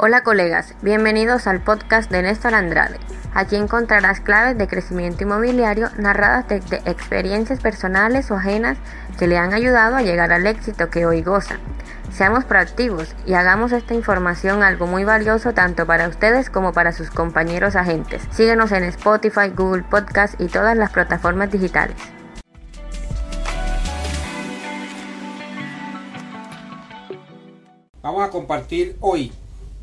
Hola colegas, bienvenidos al podcast de Néstor Andrade. Aquí encontrarás claves de crecimiento inmobiliario narradas desde experiencias personales o ajenas que le han ayudado a llegar al éxito que hoy goza. Seamos proactivos y hagamos esta información algo muy valioso tanto para ustedes como para sus compañeros agentes. Síguenos en Spotify, Google Podcast y todas las plataformas digitales. Vamos a compartir hoy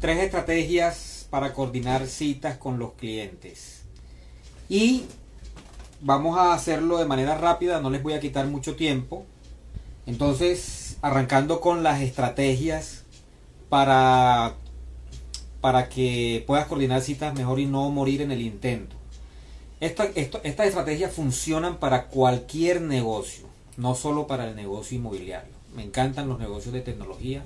tres estrategias para coordinar citas con los clientes. Y vamos a hacerlo de manera rápida, no les voy a quitar mucho tiempo. Entonces, arrancando con las estrategias para, para que puedas coordinar citas mejor y no morir en el intento. estas estrategias funcionan para cualquier negocio, no solo para el negocio inmobiliario. Me encantan los negocios de tecnología,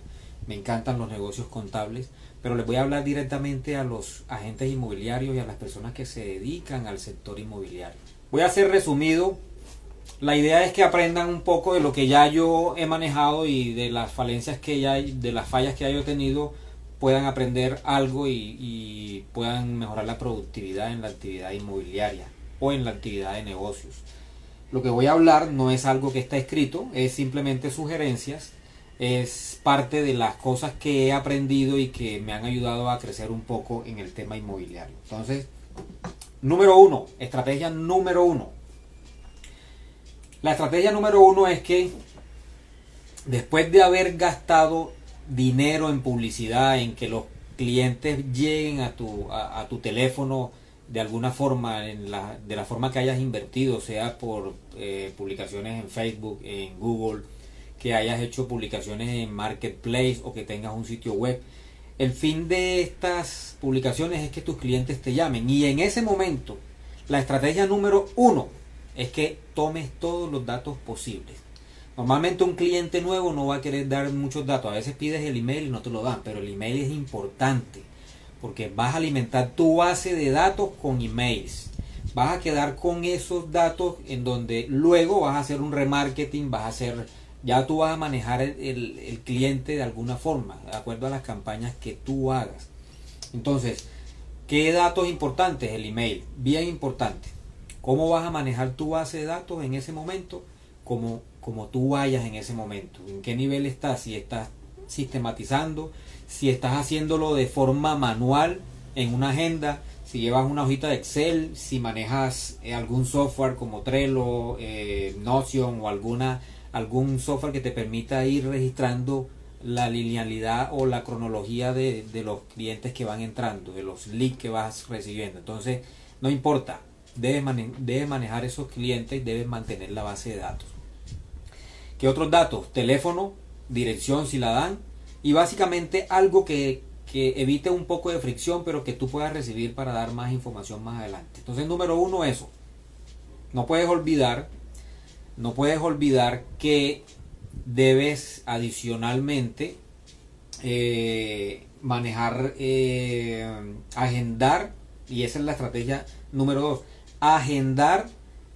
me encantan los negocios contables, pero les voy a hablar directamente a los agentes inmobiliarios y a las personas que se dedican al sector inmobiliario. Voy a ser resumido. La idea es que aprendan un poco de lo que ya yo he manejado y de las falencias que ya de las fallas que ya yo he tenido, puedan aprender algo y, y puedan mejorar la productividad en la actividad inmobiliaria o en la actividad de negocios. Lo que voy a hablar no es algo que está escrito, es simplemente sugerencias es parte de las cosas que he aprendido y que me han ayudado a crecer un poco en el tema inmobiliario. Entonces, número uno, estrategia número uno. La estrategia número uno es que después de haber gastado dinero en publicidad, en que los clientes lleguen a tu, a, tu teléfono de alguna forma, en la, de la forma que hayas invertido, sea por eh, publicaciones en Facebook, en Google, que hayas hecho publicaciones en Marketplace o que tengas un sitio web. El fin de estas publicaciones es que tus clientes te llamen y en ese momento la estrategia número uno es que tomes todos los datos posibles. Normalmente un cliente nuevo no va a querer dar muchos datos. A veces pides el email y no te lo dan, pero el email es importante porque vas a alimentar tu base de datos con emails. Vas a quedar con esos datos en donde luego vas a hacer un remarketing, vas a hacer ya tú vas a manejar el, cliente de alguna forma, de acuerdo a las campañas que tú hagas. Entonces, ¿qué datos importantes? El email, bien importante. ¿Cómo vas a manejar tu base de datos en ese momento? Como, como tú vayas en ese momento. ¿En qué nivel estás? Si estás sistematizando, si estás haciéndolo de forma manual en una agenda, si llevas una hojita de Excel, si manejas eh, algún software como Trello, eh, Notion o alguna algún software que te permita ir registrando la linealidad o la cronología de, los clientes que van entrando, de los leads que vas recibiendo. Entonces, no importa, debes, manejar esos clientes debes mantener la base de datos. ¿Qué otros datos? Teléfono, dirección si la dan y básicamente algo que, que evite un poco de fricción pero que tú puedas recibir para dar más información más adelante. Entonces, número uno, eso. No puedes olvidar no puedes olvidar que debes adicionalmente eh, manejar, eh, agendar, y esa es la estrategia número dos, agendar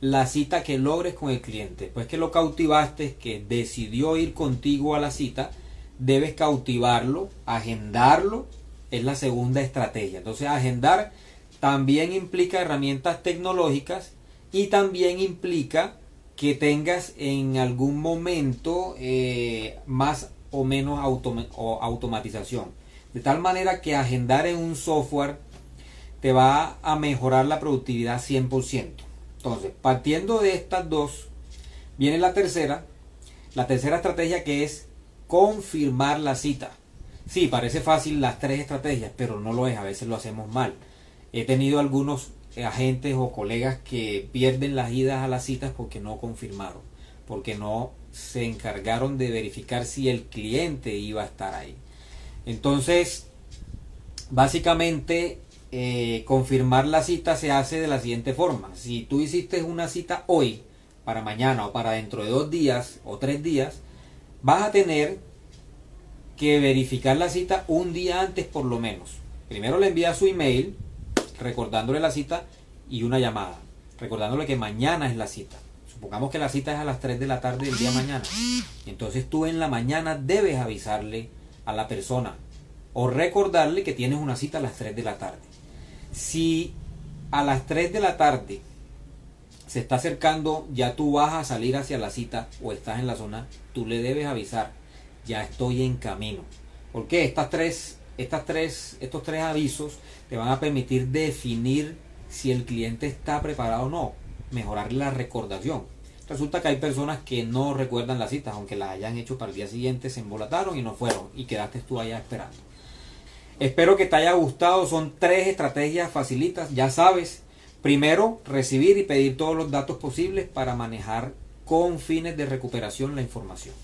la cita que logres con el cliente. Pues que lo cautivaste, que decidió ir contigo a la cita, debes cautivarlo, agendarlo, es la segunda estrategia. Entonces, agendar también implica herramientas tecnológicas y también implica que tengas en algún momento eh, más o menos automatización. De tal manera que agendar en un software te va a mejorar la productividad 100%. Entonces, partiendo de estas dos, viene la tercera. La tercera estrategia que es confirmar la cita. Sí, parece fácil las tres estrategias, pero no lo es. A veces lo hacemos mal. He tenido algunos agentes o colegas que pierden las idas a las citas porque no confirmaron, porque no se encargaron de verificar si el cliente iba a estar ahí. Entonces, básicamente, eh, confirmar la cita se hace de la siguiente forma. Si tú hiciste una cita hoy, para mañana o para dentro de dos días o tres días, vas a tener que verificar la cita un día antes por lo menos. Primero le envías su email recordándole la cita y una llamada, recordándole que mañana es la cita. Supongamos que la cita es a las 3 de la tarde del día mañana. Entonces tú en la mañana debes avisarle a la persona o recordarle que tienes una cita a las 3 de la tarde. Si a las 3 de la tarde se está acercando, ya tú vas a salir hacia la cita o estás en la zona, tú le debes avisar, ya estoy en camino. Porque estas tres, estas tres, estos tres avisos te van a permitir definir si el cliente está preparado o no, mejorar la recordación. Resulta que hay personas que no recuerdan las citas, aunque las hayan hecho para el día siguiente, se embolataron y no fueron y quedaste tú allá esperando. Espero que te haya gustado, son tres estrategias facilitas, ya sabes. Primero, recibir y pedir todos los datos posibles para manejar con fines de recuperación la información.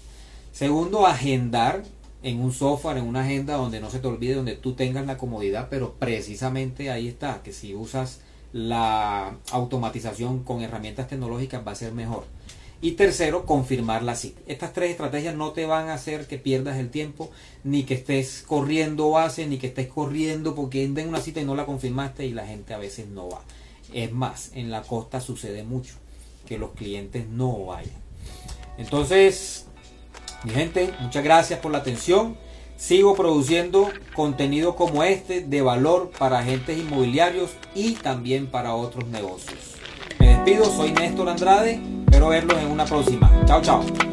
Segundo, agendar en un software, en una agenda donde no se te olvide, donde tú tengas la comodidad, pero precisamente ahí está, que si usas la automatización con herramientas tecnológicas va a ser mejor. Y tercero, confirmar la cita. Estas tres estrategias no te van a hacer que pierdas el tiempo, ni que estés corriendo base, ni que estés corriendo porque den una cita y no la confirmaste y la gente a veces no va. Es más, en la costa sucede mucho que los clientes no vayan. Entonces, mi gente, muchas gracias por la atención. Sigo produciendo contenido como este de valor para agentes inmobiliarios y también para otros negocios. Me despido, soy Néstor Andrade, espero verlos en una próxima. Chao, chao.